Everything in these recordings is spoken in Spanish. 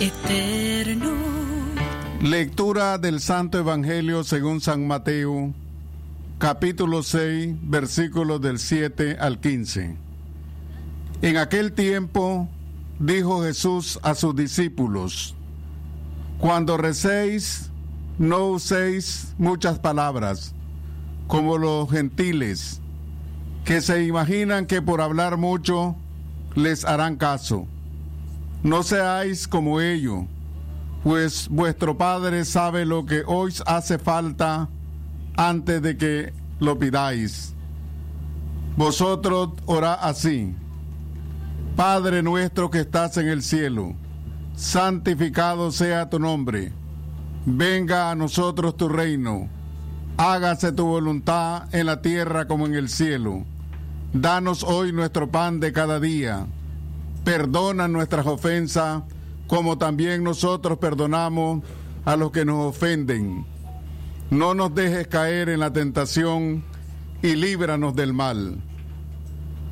Eterno. Lectura del Santo Evangelio según San Mateo, capítulo 6, versículos del 7 al 15. En aquel tiempo dijo Jesús a sus discípulos, Cuando recéis, no uséis muchas palabras, como los gentiles, que se imaginan que por hablar mucho les harán caso. No seáis como ellos, pues vuestro Padre sabe lo que os hace falta antes de que lo pidáis. Vosotros orad así. Padre nuestro que estás en el cielo, santificado sea tu nombre. Venga a nosotros tu reino. Hágase tu voluntad en la tierra como en el cielo. Danos hoy nuestro pan de cada día. Perdona nuestras ofensas como también nosotros perdonamos a los que nos ofenden. No nos dejes caer en la tentación y líbranos del mal.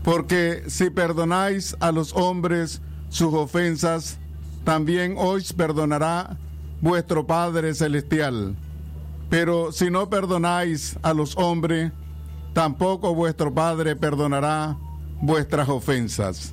Porque si perdonáis a los hombres sus ofensas, también os perdonará vuestro Padre Celestial. Pero si no perdonáis a los hombres, tampoco vuestro Padre perdonará vuestras ofensas.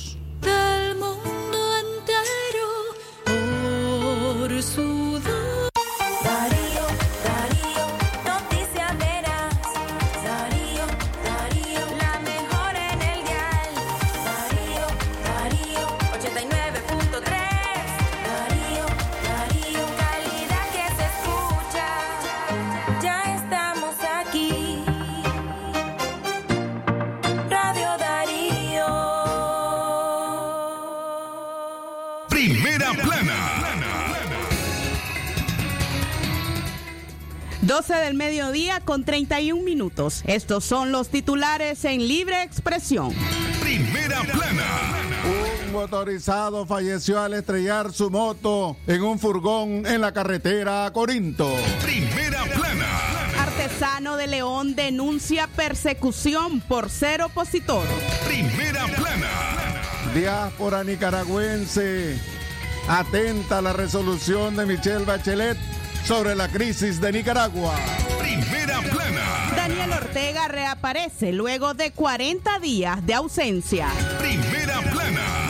Primera plana. 12 del mediodía con 31 minutos. Estos son los titulares en libre expresión. Primera plana. Un motorizado falleció al estrellar su moto en un furgón en la carretera a Corinto. Primera plana. Artesano de León denuncia persecución por ser opositor. Primera plana. Diáspora nicaragüense atenta a la resolución de Michelle Bachelet sobre la crisis de Nicaragua. Primera plana. Daniel Ortega reaparece luego de 40 días de ausencia. Primera plana.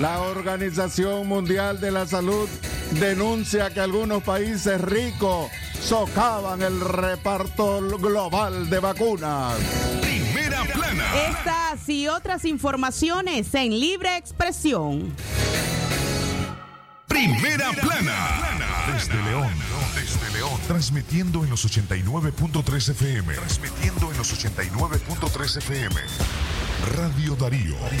La Organización Mundial de la Salud denuncia que algunos países ricos socavan el reparto global de vacunas. Primera plana. Estas y otras informaciones en libre expresión. Primera plana. Desde León. Desde León. Transmitiendo en los 89.3 FM. Transmitiendo en los 89.3 FM. Radio Darío. El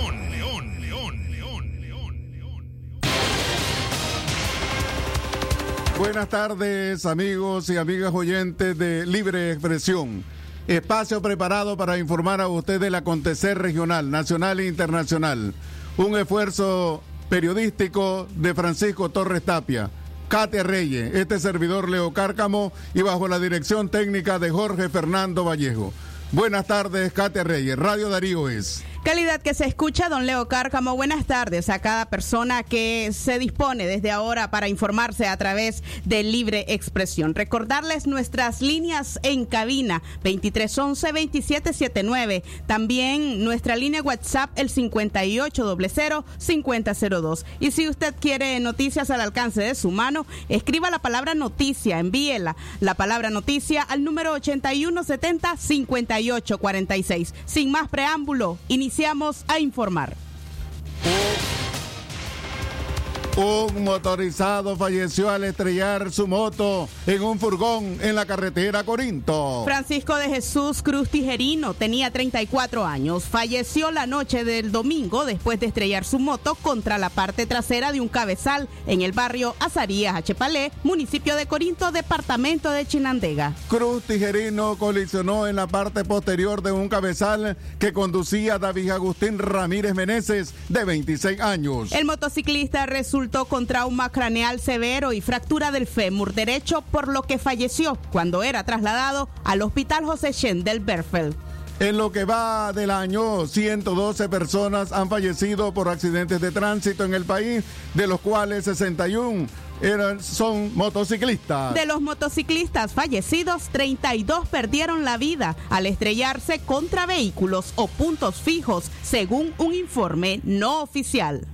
Buenas tardes amigos y amigas oyentes de Libre Expresión. Espacio preparado para informar a usted del acontecer regional, nacional e internacional. Un esfuerzo periodístico de Francisco Torres Tapia. Katia Reyes, este servidor Leo Cárcamo y bajo la dirección técnica de Jorge Fernando Vallejo. Buenas tardes, Katia Reyes. Radio Darío es. Calidad que se escucha, don Leo Cárcamo. Buenas tardes a cada persona que se dispone desde ahora para informarse a través de Libre Expresión. Recordarles nuestras líneas en cabina 2311-2779. También nuestra línea WhatsApp el 5800-5002. Y si usted quiere noticias al alcance de su mano, escriba la palabra noticia, envíela la palabra noticia al número 8170-5846. Sin más preámbulo, iniciamos a informar. Un motorizado falleció al estrellar su moto en un furgón en la carretera Corinto. Francisco de Jesús Cruz Tijerino tenía 34 años. Falleció la noche del domingo después de estrellar su moto contra la parte trasera de un cabezal en el barrio Azarías Achepalé, municipio de Corinto, departamento de Chinandega. Cruz Tijerino colisionó en la parte posterior de un cabezal que conducía David Agustín Ramírez Meneses, de 26 años. El motociclista resultó con trauma craneal severo y fractura del fémur derecho, por lo que falleció cuando era trasladado al Hospital José Chen del Berfeld. En lo que va del año, 112 personas han fallecido por accidentes de tránsito en el país, de los cuales 61 eran, son motociclistas. De los motociclistas fallecidos, 32 perdieron la vida al estrellarse contra vehículos o puntos fijos, según un informe no oficial.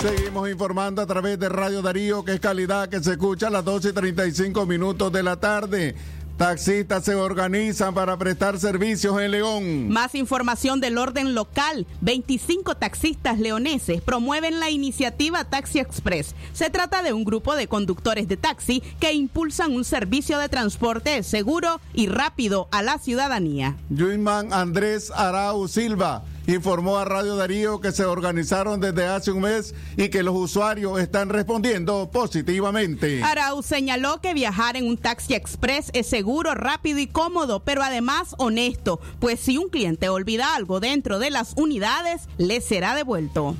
Seguimos informando a través de Radio Darío, que es calidad que se escucha a las 12 y 35 minutos de la tarde. Taxistas se organizan para prestar servicios en León. Más información del orden local. 25 taxistas leoneses promueven la iniciativa Taxi Express. Se trata de un grupo de conductores de taxi que impulsan un servicio de transporte seguro y rápido a la ciudadanía. Yuiman Andrés Arau Silva informó a Radio Darío que se organizaron desde hace un mes y que los usuarios están respondiendo positivamente. Arau señaló que viajar en un taxi express es seguro, rápido y cómodo, pero además honesto, pues si un cliente olvida algo dentro de las unidades, le será devuelto.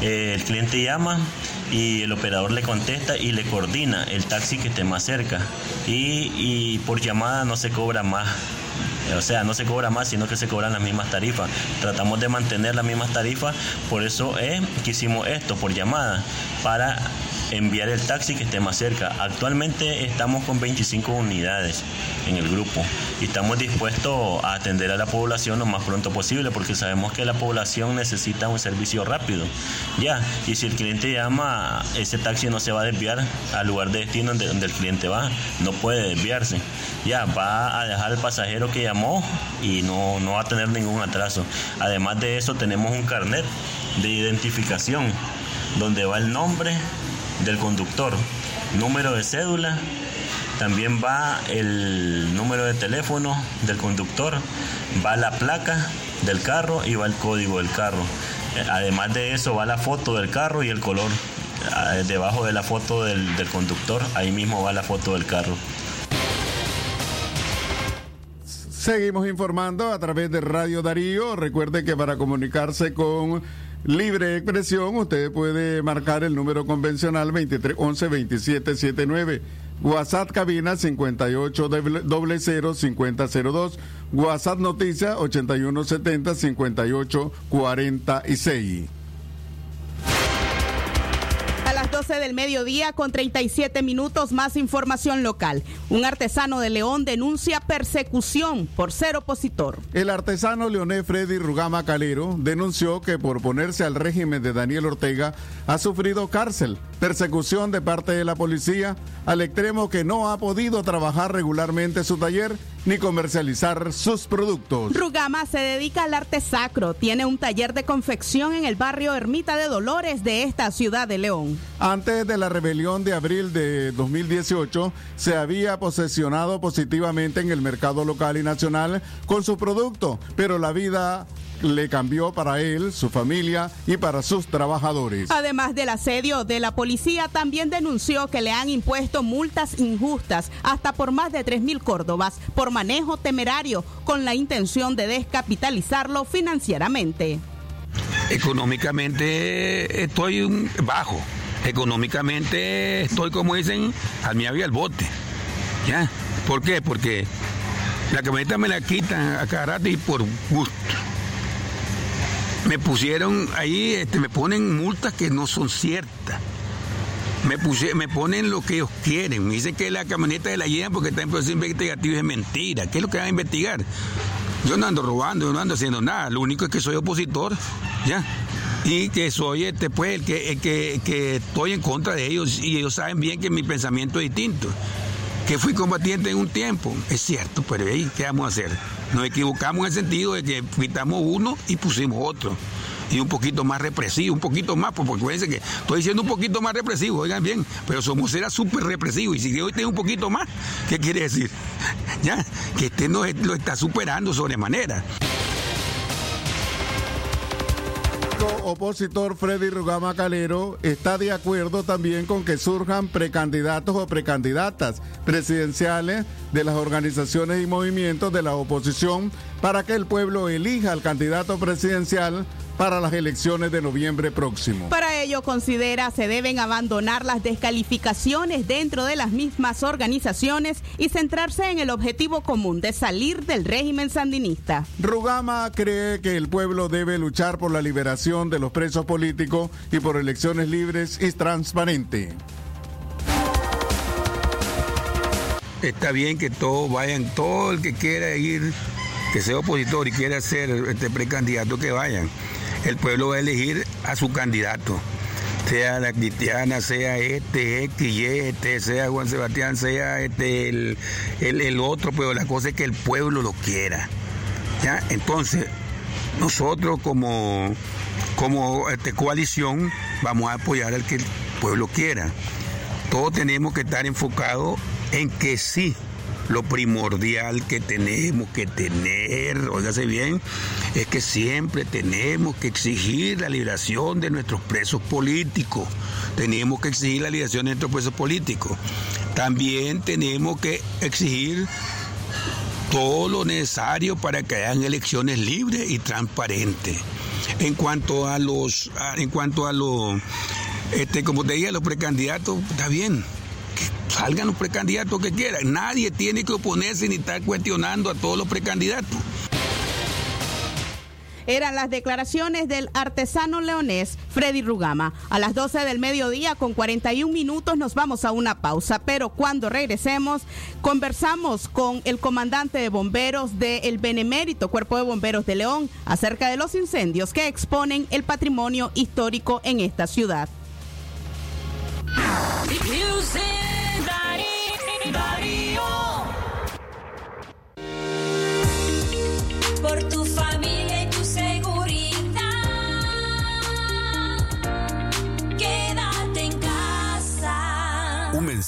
Eh, el cliente llama y el operador le contesta y le coordina el taxi que esté más cerca. Y, y por llamada no se cobra más. O sea, no se cobra más, sino que se cobran las mismas tarifas. Tratamos de mantener las mismas tarifas, por eso es que hicimos esto por llamada, para enviar el taxi que esté más cerca. Actualmente estamos con 25 unidades en el grupo y estamos dispuestos a atender a la población lo más pronto posible porque sabemos que la población necesita un servicio rápido. Ya, y si el cliente llama, ese taxi no se va a desviar al lugar de destino donde, el cliente va, no puede desviarse. Ya, va a dejar al pasajero que llamó y no, no va a tener ningún atraso. Además de eso, tenemos un carnet de identificación donde va el nombre del conductor, número de cédula, también va el número de teléfono del conductor, va la placa del carro y va el código del carro. Además de eso va la foto del carro y el color. Ah, Debajo de la foto del, del conductor, ahí mismo va la foto del carro. Seguimos informando a través de Radio Darío. Recuerde que para comunicarse con Libre Expresión, usted puede marcar el número convencional 2311-2779. WhatsApp cabina 58 5002. WhatsApp noticia 8170 5846. A las 12 del mediodía con 37 minutos más información local. Un artesano de León denuncia persecución por ser opositor. El artesano leonés Freddy Rugama Calero denunció que por ponerse al régimen de Daniel Ortega ha sufrido cárcel, persecución de parte de la policía, al extremo que no ha podido trabajar regularmente su taller ni comercializar sus productos. Rugama se dedica al arte sacro. Tiene un taller de confección en el barrio Ermita de Dolores de esta ciudad de León. Antes de la rebelión de abril de 2018, se había posesionado positivamente en el mercado local y nacional con su producto, pero la vida le cambió para él, su familia y para sus trabajadores. Además del asedio de la policía, también denunció que le han impuesto multas injustas hasta por más de 3 mil córdobas por manejo temerario con la intención de descapitalizarlo financieramente. Económicamente estoy bajo. Económicamente estoy, como dicen, al mi había el bote. ¿Ya? ¿Por qué? Porque la camioneta me la quitan a cada rato y por gusto. Me pusieron ahí, este, me ponen multas que no son ciertas. Me, puse, me ponen lo que ellos quieren. Me dicen que la camioneta de la llevan porque está en proceso investigativo es mentira. ¿Qué es lo que van a investigar? Yo no ando robando, yo no ando haciendo nada. Lo único es que soy opositor, ¿ya? Y que soy este, pues, el que, el que, que estoy en contra de ellos y ellos saben bien que mi pensamiento es distinto. Que fui combatiente en un tiempo, es cierto, pero ahí, ¿qué vamos a hacer? Nos equivocamos en el sentido de que quitamos uno y pusimos otro. y un poquito más represivo, un poquito más, pues, porque acuérdense que estoy diciendo un poquito más represivo, oigan bien, pero somos era súper represivo y si hoy tiene un poquito más, ¿qué quiere decir? ¿Ya? Que este no lo está superando sobremanera. Opositor Freddy Rugama Calero está de acuerdo también con que surjan precandidatos o precandidatas presidenciales de las organizaciones y movimientos de la oposición para que el pueblo elija al candidato presidencial para las elecciones de noviembre próximo. Para ello considera se deben abandonar las descalificaciones dentro de las mismas organizaciones y centrarse en el objetivo común de salir del régimen sandinista. Rugama cree que el pueblo debe luchar por la liberación de los presos políticos y por elecciones libres y transparentes. Está bien que todos vayan, todo el que quiera ir, que sea opositor y quiera ser este precandidato, que vayan. El pueblo va a elegir a su candidato. Sea la cristiana, sea este, X, Y, este, sea Juan Sebastián, sea este, el, el- el otro, pero la cosa es que el pueblo lo quiera. ¿ya? Entonces, nosotros como, como este, coalición vamos a apoyar al que el pueblo quiera. Todos tenemos que estar enfocados en que sí, lo primordial que tenemos que tener, óigase bien, es que siempre tenemos que exigir la liberación de nuestros presos políticos. Tenemos que exigir la liberación de nuestros presos políticos. También tenemos que exigir todo lo necesario para que hayan elecciones libres y transparentes. En cuanto a los, en cuanto a los, este, como te dije, a los precandidatos, está bien. Salgan los precandidatos que quieran. Nadie tiene que oponerse ni estar cuestionando a todos los precandidatos. Eran las declaraciones del artesano leonés Freddy Rugama. A las 12 del mediodía con 41 minutos nos vamos a una pausa, pero cuando regresemos conversamos con el comandante de bomberos del Benemérito Cuerpo de Bomberos de León acerca de los incendios que exponen el patrimonio histórico en esta ciudad. Por tu familia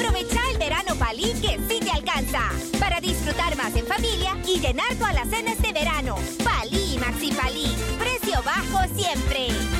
Aprovecha el verano Palí que sí te alcanza. Para disfrutar más en familia y llenar tu alacena este verano. Palí Maxi Palí. Precio bajo siempre.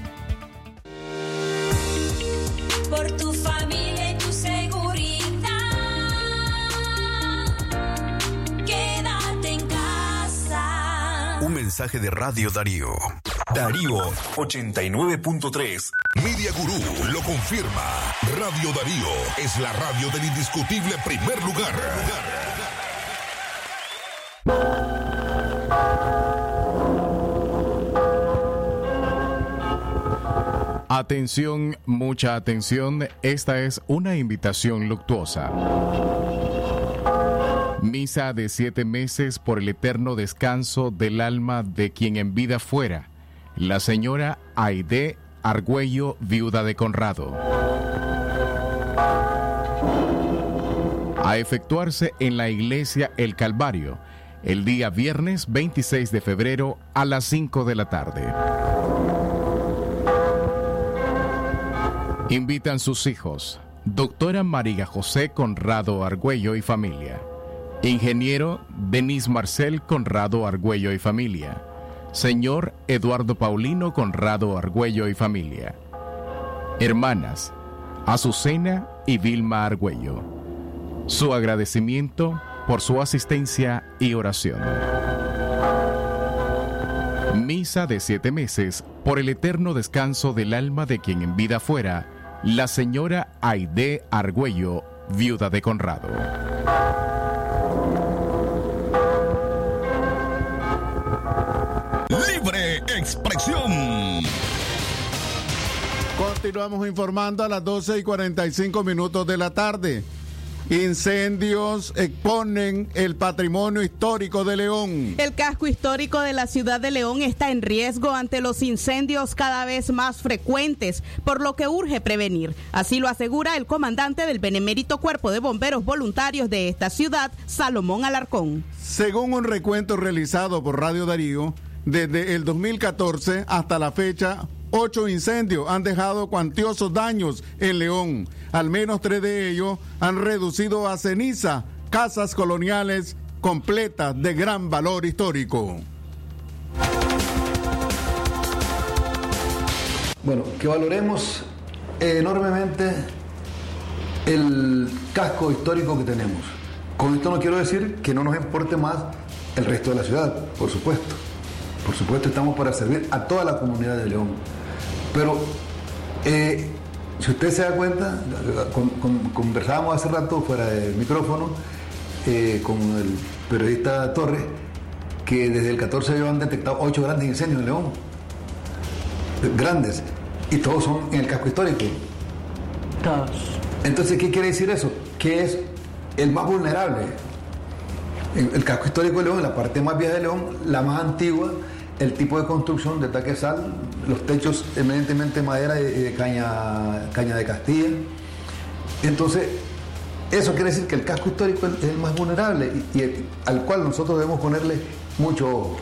Mensaje de Radio Darío. Darío 89.3. Media Gurú lo confirma. Radio Darío es la radio del indiscutible primer lugar. Atención, mucha atención, esta es una invitación luctuosa. Misa de siete meses por el eterno descanso del alma de quien en vida fuera, la señora Aide Argüello, viuda de Conrado. A efectuarse en la iglesia El Calvario, el día viernes 26 de febrero a las 5 de la tarde. Invitan sus hijos, doctora María José Conrado Argüello y familia, ingeniero Denis Marcel Conrado Argüello y familia, señor Eduardo Paulino Conrado Argüello y familia, hermanas Azucena y Vilma Argüello. Su agradecimiento por su asistencia y oración. Misa de siete meses por el eterno descanso del alma de quien en vida fuera, la señora Aide Argüello, viuda de Conrado. Expresión. Continuamos informando a las 12 y 45 minutos de la tarde. Incendios exponen el patrimonio histórico de León. El casco histórico de la ciudad de León está en riesgo ante los incendios cada vez más frecuentes, por lo que urge prevenir. Así lo asegura el comandante del Benemérito Cuerpo de Bomberos Voluntarios de esta ciudad, Salomón Alarcón. Según un recuento realizado por Radio Darío, desde el 2014 hasta la fecha, ocho incendios han dejado cuantiosos daños en León. Al menos tres de ellos han reducido a ceniza casas coloniales completas de gran valor histórico. Bueno, que valoremos enormemente el casco histórico que tenemos. Con esto no quiero decir que no nos importe más el resto de la ciudad, por supuesto. Por supuesto estamos para servir a toda la comunidad de León. Pero eh, si usted se da cuenta, con- con- conversábamos hace rato fuera del micrófono eh, con el periodista Torres, que desde el 14 ellos han detectado ocho grandes incendios en León. Grandes. Y todos son en el casco histórico. Todos. Entonces, ¿qué quiere decir eso? Que es el más vulnerable. El, el casco histórico de León, la parte más vieja de León, la más antigua, el tipo de construcción de taquesal, los techos eminentemente madera y de, caña, caña de Castilla. Entonces, eso quiere decir que el casco histórico es el más vulnerable y, y el- al cual nosotros debemos ponerle mucho ojo.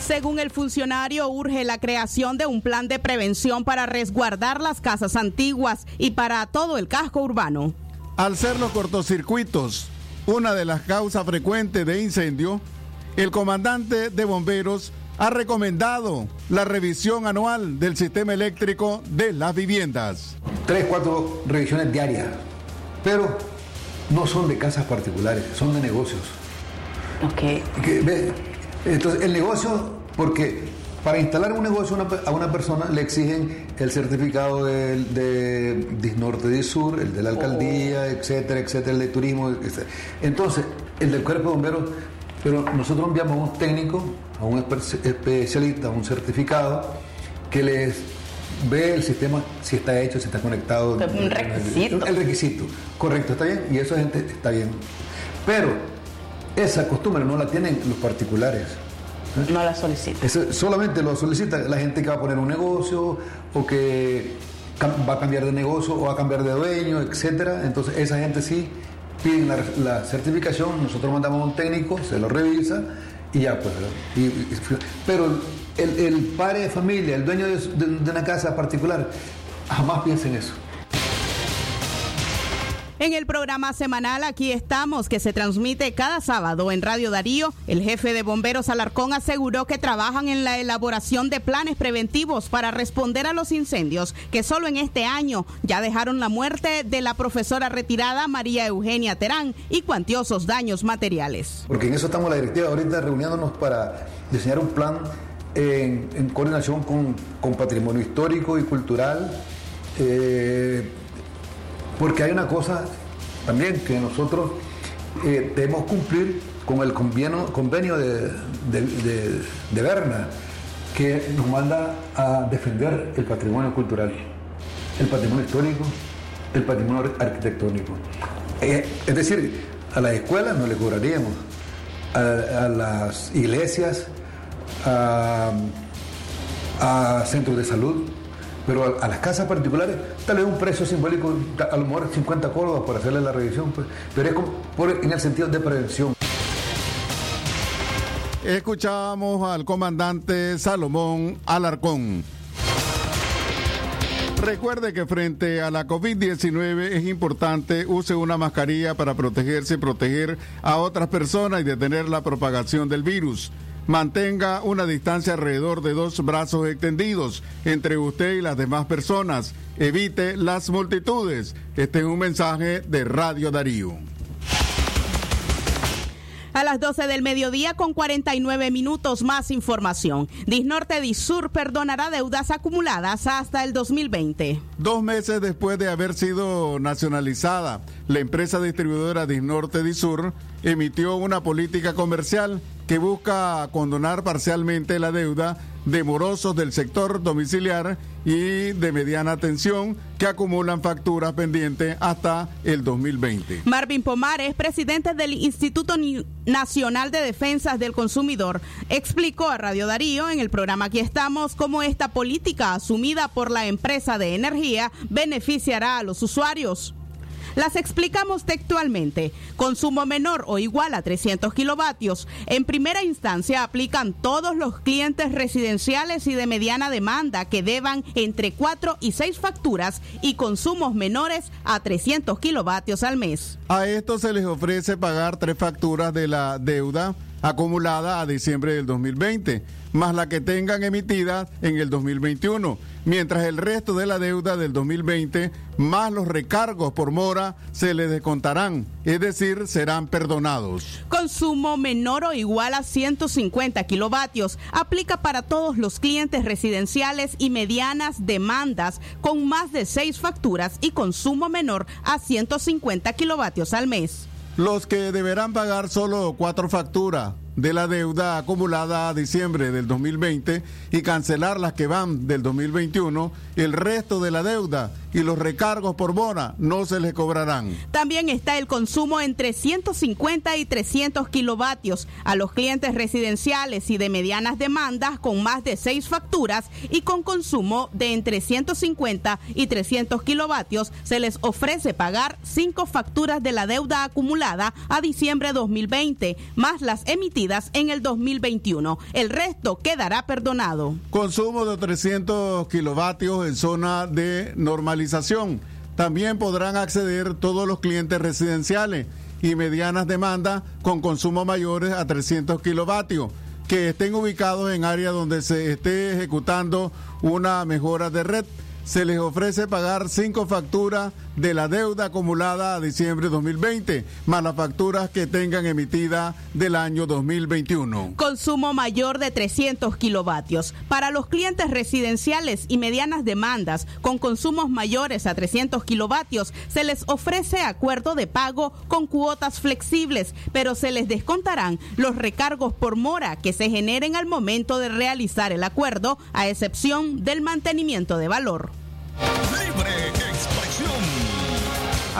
Según el funcionario, urge la creación de un plan de prevención para resguardar las casas antiguas y para todo el casco urbano. Al ser los cortocircuitos una de las causas frecuentes de incendio, el comandante de bomberos ha recomendado la revisión anual del sistema eléctrico de las viviendas. tres, cuatro revisiones diarias, pero no son de casas particulares, son de negocios. Ok. Que, ve, Entonces, el negocio, porque para instalar un negocio a una pe- a una persona le exigen el certificado del- de, Disnorte Disur, el de la alcaldía, etcétera, etcétera, el de turismo, etcétera. Entonces, el del cuerpo de bomberos, pero nosotros enviamos a un técnico, a un espe- especialista, a un certificado, que les ve el sistema si está hecho, si está conectado. Un requisito. El requisito, correcto, está bien, y eso gente está bien. Pero esa costumbre no la tienen los particulares. No la solicita. Eso solamente lo solicita la gente que va a poner un negocio o que va a cambiar de negocio o va a cambiar de dueño, etcétera. Entonces esa gente sí piden la, la certificación, nosotros mandamos a un técnico, se lo revisa y ya pues. pero el, padre de familia, el dueño de, de- de una casa particular, jamás piensa en eso. En el programa semanal Aquí estamos, que se transmite cada sábado en Radio Darío, el jefe de bomberos Alarcón aseguró que trabajan en la elaboración de planes preventivos para responder a los incendios, que solo en este año ya dejaron la muerte de la profesora retirada María Eugenia Terán y cuantiosos daños materiales. Porque en eso estamos la directiva ahorita reuniéndonos para diseñar un plan en, coordinación con, con patrimonio histórico y cultural. eh, porque hay una cosa también que nosotros eh, debemos cumplir con el convenio, convenio de, de, de- Berna, que nos manda a defender el patrimonio cultural, el patrimonio histórico, el patrimonio ar- arquitectónico. Eh, es decir, A las escuelas no le cobraríamos, a, las iglesias, a centros de salud, pero a, las casas particulares, tal vez un precio simbólico, a lo mejor 50 córdobas por hacerle la revisión, pues, pero es como por- en el sentido de prevención. Escuchábamos al comandante Salomón Alarcón. Recuerde que frente a la COVID-19 es importante use una mascarilla para protegerse y proteger a otras personas y detener la propagación del virus. Mantenga una distancia alrededor de dos brazos extendidos entre usted y las demás personas. Evite las multitudes. Este es un mensaje de Radio Darío. A las 12 del mediodía con 49 minutos más información. Disnorte Disur perdonará deudas acumuladas hasta el 2020. Dos meses después de haber sido nacionalizada, la empresa distribuidora Disnorte Disur emitió una política comercial que busca condonar parcialmente la deuda de morosos del sector domiciliar y de mediana tensión que acumulan facturas pendientes hasta el 2020. Marvin Pomares, presidente del Instituto Nacional de Defensas del Consumidor, explicó a Radio Darío en el programa Aquí estamos cómo esta política asumida por la empresa de energía beneficiará a los usuarios. Las explicamos textualmente. Consumo menor o igual a 300 kilovatios. En primera instancia aplican todos los clientes residenciales y de mediana demanda que deban entre 4 y 6 facturas y consumos menores a 300 kilovatios al mes. A esto se les ofrece pagar tres facturas de la deuda acumulada a diciembre del 2020, más la que tengan emitida en el 2021, mientras el resto de la deuda del 2020, más los recargos por mora, se les descontarán, es decir, serán perdonados. Consumo menor o igual a 150 kilovatios. Aplica para todos los clientes residenciales y medianas demandas con más de seis facturas y consumo menor a 150 kilovatios al mes. Los que deberán pagar solo cuatro facturas de la deuda acumulada a diciembre del 2020 y cancelar las que van del 2021, el resto de la deuda y los recargos por mora no se les cobrarán. También está el consumo entre 150 y 300 kilovatios a los clientes residenciales y de medianas demandas con más de seis facturas y con consumo de entre 150 y 300 kilovatios se les ofrece pagar cinco facturas de la deuda acumulada a diciembre 2020 más las emitidas en el 2021. El resto quedará perdonado. Consumo de 300 kilovatios en zona de normalización. También podrán acceder todos los clientes residenciales y medianas demandas con consumo mayores a 300 kilovatios que estén ubicados en áreas donde se esté ejecutando una mejora de red. Se les ofrece pagar cinco facturas de la deuda acumulada a diciembre 2020, más las facturas que tengan emitida del año 2021. Consumo mayor de 300 kilovatios. Para los clientes residenciales y medianas demandas con consumos mayores a 300 kilovatios, se les ofrece acuerdo de pago con cuotas flexibles, pero se les descontarán los recargos por mora que se generen al momento de realizar el acuerdo, a excepción del mantenimiento de valor. Libre expresión.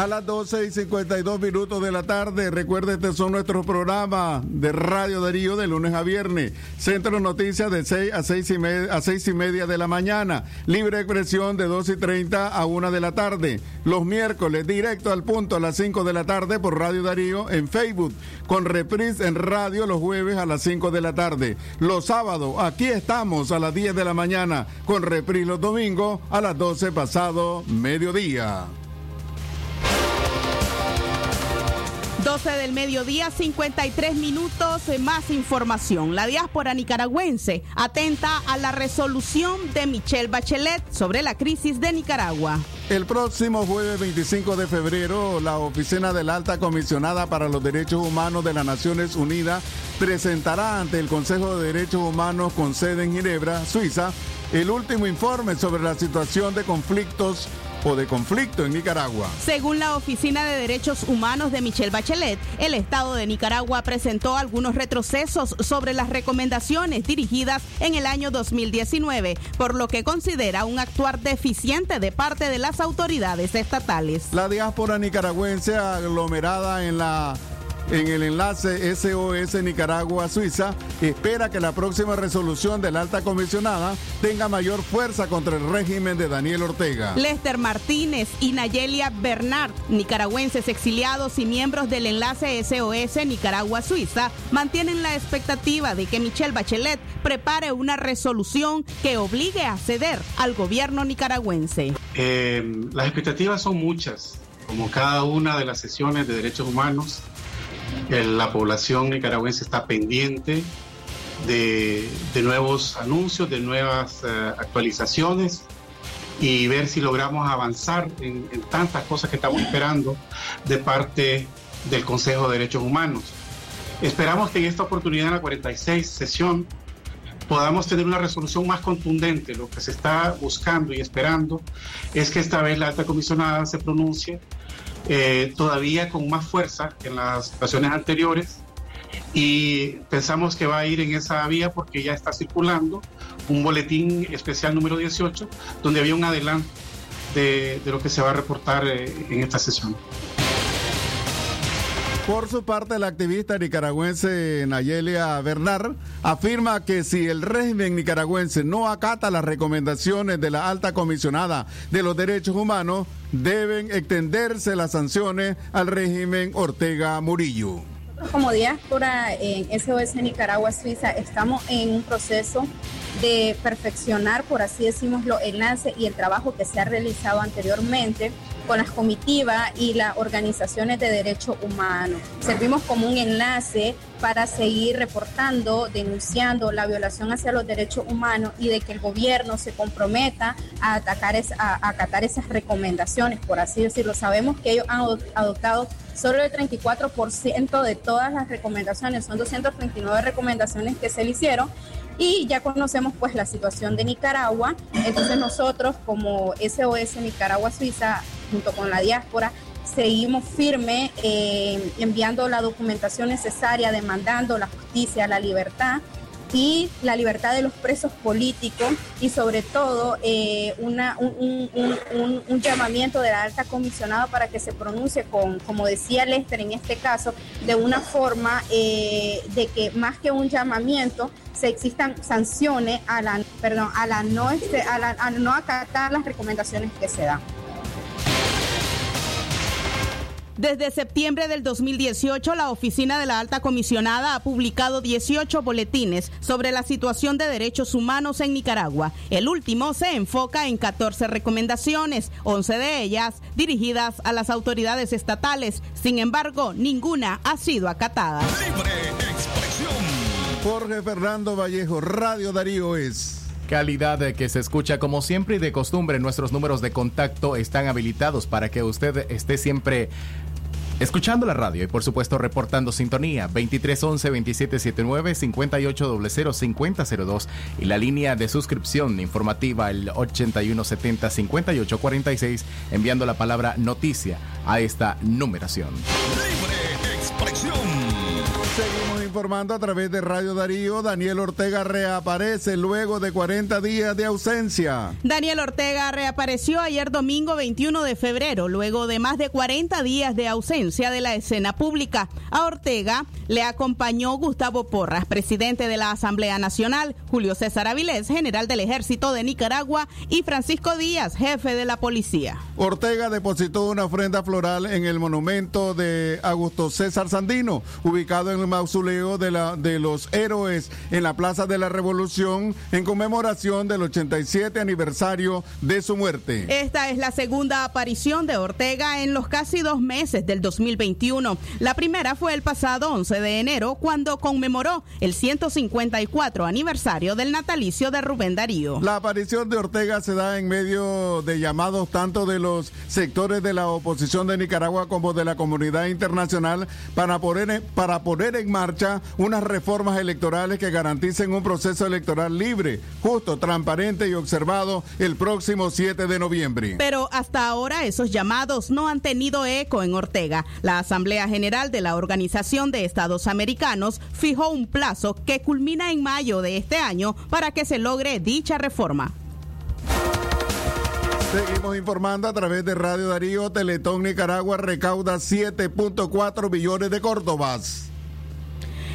A las 12 y 52 minutos de la tarde, recuerde, este son nuestros programas de Radio Darío de lunes a viernes. Centro Noticias de 6 a 6 y, media, a 6 y media de la mañana. Libre expresión de 2 y 30 a 1 de la tarde. Los miércoles, directo al punto a las 5 de la tarde por Radio Darío en Facebook. Con reprise en radio los jueves a las 5 de la tarde. Los sábados, aquí estamos a las 10 de la mañana. Con reprise los domingos a las 12 pasado mediodía. 12 del mediodía, 53 minutos, eh, más información. La diáspora nicaragüense atenta a la resolución de Michelle Bachelet sobre la crisis de Nicaragua. El próximo jueves 25 de febrero, la Oficina de la Alta Comisionada para los Derechos Humanos de las Naciones Unidas presentará ante el Consejo de Derechos Humanos con sede en Ginebra, Suiza, el último informe sobre la situación de conflictos o de conflicto en Nicaragua. Según la Oficina de Derechos Humanos de Michelle Bachelet, el Estado de Nicaragua presentó algunos retrocesos sobre las recomendaciones dirigidas en el año 2019, por lo que considera un actuar deficiente de parte de las autoridades estatales. La diáspora nicaragüense aglomerada en la en el enlace SOS Nicaragua-Suiza espera que la próxima resolución de la alta comisionada tenga mayor fuerza contra el régimen de Daniel Ortega. Lester Martínez y Nayelia Bernard, nicaragüenses exiliados y miembros del enlace SOS Nicaragua-Suiza, mantienen la expectativa de que Michelle Bachelet prepare una resolución que obligue a ceder al gobierno nicaragüense. Eh, las expectativas son muchas, como cada una de las sesiones de derechos humanos. La población nicaragüense está pendiente de, de nuevos anuncios, de nuevas eh, actualizaciones y ver si logramos avanzar en, en tantas cosas que estamos esperando de parte del Consejo de Derechos Humanos. Esperamos que en esta oportunidad, en la 46 sesión, podamos tener una resolución más contundente. Lo que se está buscando y esperando es que esta vez la alta comisionada se pronuncie eh, todavía con más fuerza que en las situaciones anteriores y pensamos que va a ir en esa vía porque ya está circulando un boletín especial número 18 donde había un adelanto de, lo que se va a reportar eh, en esta sesión. Por su parte, la activista nicaragüense Nayelia Bernard afirma que si el régimen nicaragüense no acata las recomendaciones de la alta comisionada de los derechos humanos, deben extenderse las sanciones al régimen Ortega Murillo. Como diáspora en SOS Nicaragua Suiza estamos en un proceso de perfeccionar, por así decirlo, el enlace y el trabajo que se ha realizado anteriormente con las comitivas y las organizaciones de derechos humanos. Servimos como un enlace para seguir reportando, denunciando la violación hacia los derechos humanos y de que el gobierno se comprometa a, atacar es, a, a acatar esas recomendaciones, por así decirlo. Sabemos que ellos han adoptado solo el 34% de todas las recomendaciones, son 239 recomendaciones que se le hicieron y ya conocemos pues la situación de Nicaragua, entonces nosotros como SOS Nicaragua Suiza junto con la diáspora seguimos firme eh, enviando la documentación necesaria, demandando la justicia, la libertad y la libertad de los presos políticos y sobre todo eh, un, llamamiento de la alta comisionada para que se pronuncie con, como decía Lester en este caso, de una forma eh, de que más que un llamamiento se existan sanciones a la, perdón, a la no, este, a la, a no acatar las recomendaciones que se dan. Desde septiembre del 2018, la Oficina de la Alta Comisionada ha publicado 18 boletines sobre la situación de derechos humanos en Nicaragua. El último se enfoca en 14 recomendaciones, 11 de ellas dirigidas a las autoridades estatales. Sin embargo, ninguna ha sido acatada. Jorge Fernando Vallejo, Radio Darío es. Calidad que se escucha como siempre y de costumbre. Nuestros números de contacto están habilitados para que usted esté siempre escuchando la radio y por supuesto reportando sintonía 2311-2779-5800-5002 y la línea de suscripción informativa el 8170-5846 enviando la palabra noticia a esta numeración. Libre expresión. Seguimos informando a través de Radio Darío. Daniel Ortega reaparece luego de 40 días de ausencia. Daniel Ortega reapareció ayer domingo 21 de febrero, luego de más de 40 días de ausencia de la escena pública. A Ortega le acompañó Gustavo Porras, presidente de la Asamblea Nacional, Julio César Avilés, general del Ejército de Nicaragua, y Francisco Díaz, jefe de la policía. Ortega depositó una ofrenda floral en el monumento de Augusto César Sandino, ubicado en el mausoleo de, la, de los héroes en la Plaza de la Revolución en conmemoración del 87 aniversario de su muerte. Esta es la segunda aparición de Ortega en los casi dos meses del 2021. La primera fue el pasado 11 de enero cuando conmemoró el 154 aniversario del natalicio de Rubén Darío. La aparición de Ortega se da en medio de llamados tanto de los sectores de la oposición de Nicaragua como de la comunidad internacional para poner, para poner en marcha unas reformas electorales que garanticen un proceso electoral libre, justo, transparente y observado el próximo 7 de noviembre. Pero hasta ahora esos llamados no han tenido eco en Ortega. La Asamblea General de la Organización de Estados Americanos fijó un plazo que culmina en mayo de este año para que se logre dicha reforma. Seguimos informando a través de Radio Darío. Teletón Nicaragua recauda 7.4 billones de córdobas.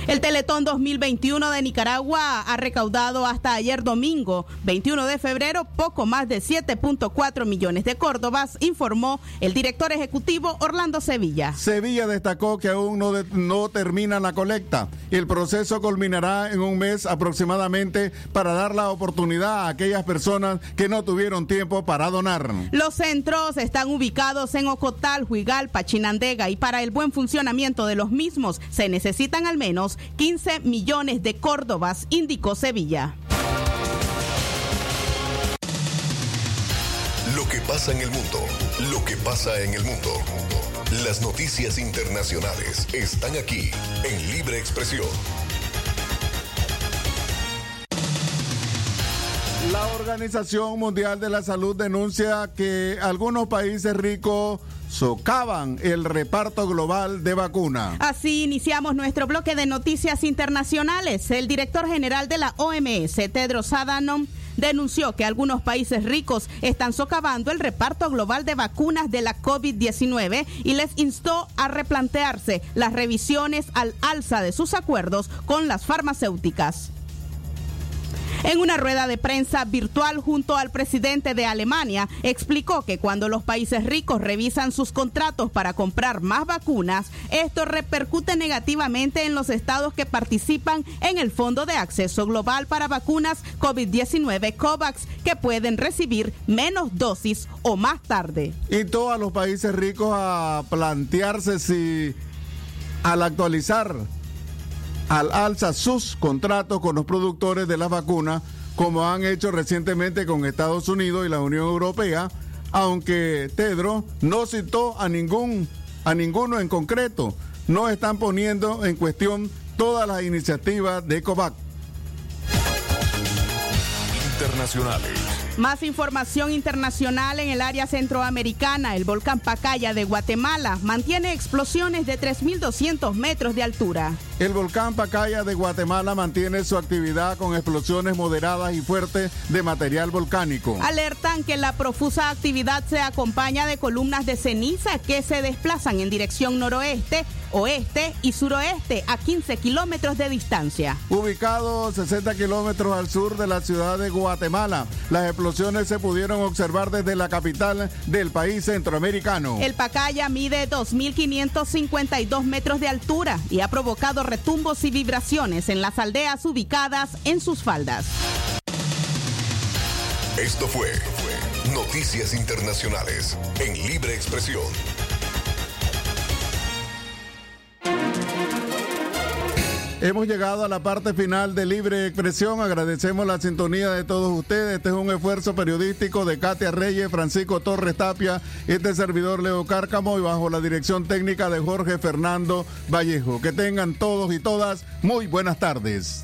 El Teletón 2021 de Nicaragua ha recaudado hasta ayer domingo, 21 de febrero, poco más de 7.4 millones de córdobas, informó el director ejecutivo Orlando Sevilla. Sevilla destacó que aún no, de, no termina la colecta. El proceso culminará en un mes aproximadamente para dar la oportunidad a aquellas personas que no tuvieron tiempo para donar. Los centros están ubicados en Ocotal, Huigal, Pachinandega y para el buen funcionamiento de los mismos se necesitan al menos 15 millones de córdobas, indicó Sevilla. Lo que pasa en el mundo, lo que pasa en el mundo. Las noticias internacionales están aquí en Libre Expresión. La Organización Mundial de la Salud denuncia que algunos países ricos socavan el reparto global de vacunas. Así iniciamos nuestro bloque de noticias internacionales. El director general de la OMS, Tedros Adhanom, denunció que algunos países ricos están socavando el reparto global de vacunas de la COVID-19 y les instó a replantearse las revisiones al alza de sus acuerdos con las farmacéuticas. En una rueda de prensa virtual junto al presidente de Alemania, explicó que cuando los países ricos revisan sus contratos para comprar más vacunas, esto repercute negativamente en los estados que participan en el Fondo de Acceso Global para Vacunas COVID-19 COVAX, que pueden recibir menos dosis o más tarde. Y todos los países ricos a plantearse si al actualizar al alza sus contratos con los productores de las vacunas, como han hecho recientemente con Estados Unidos y la Unión Europea, aunque Tedro no citó a ningún a ninguno en concreto, no están poniendo en cuestión todas las iniciativas de COVAX. Internacionales. Más información internacional en el área centroamericana. El volcán Pacaya de Guatemala mantiene explosiones de 3.200 metros de altura. El volcán Pacaya de Guatemala mantiene su actividad con explosiones moderadas y fuertes de material volcánico. Alertan que la profusa actividad se acompaña de columnas de ceniza que se desplazan en dirección noroeste, oeste y suroeste a 15 kilómetros de distancia. Ubicado 60 kilómetros al sur de la ciudad de Guatemala, las explosiones se pudieron observar desde la capital del país centroamericano. El Pacaya mide 2.552 metros de altura y ha provocado retumbos y vibraciones en las aldeas ubicadas en sus faldas. Esto fue Noticias Internacionales en Libre Expresión. Hemos llegado a la parte final de Libre Expresión. Agradecemos la sintonía de todos ustedes. Este es un esfuerzo periodístico de Katia Reyes, Francisco Torres Tapia, este servidor Leo Cárcamo y bajo la dirección técnica de Jorge Fernando Vallejo. Que tengan todos y todas muy buenas tardes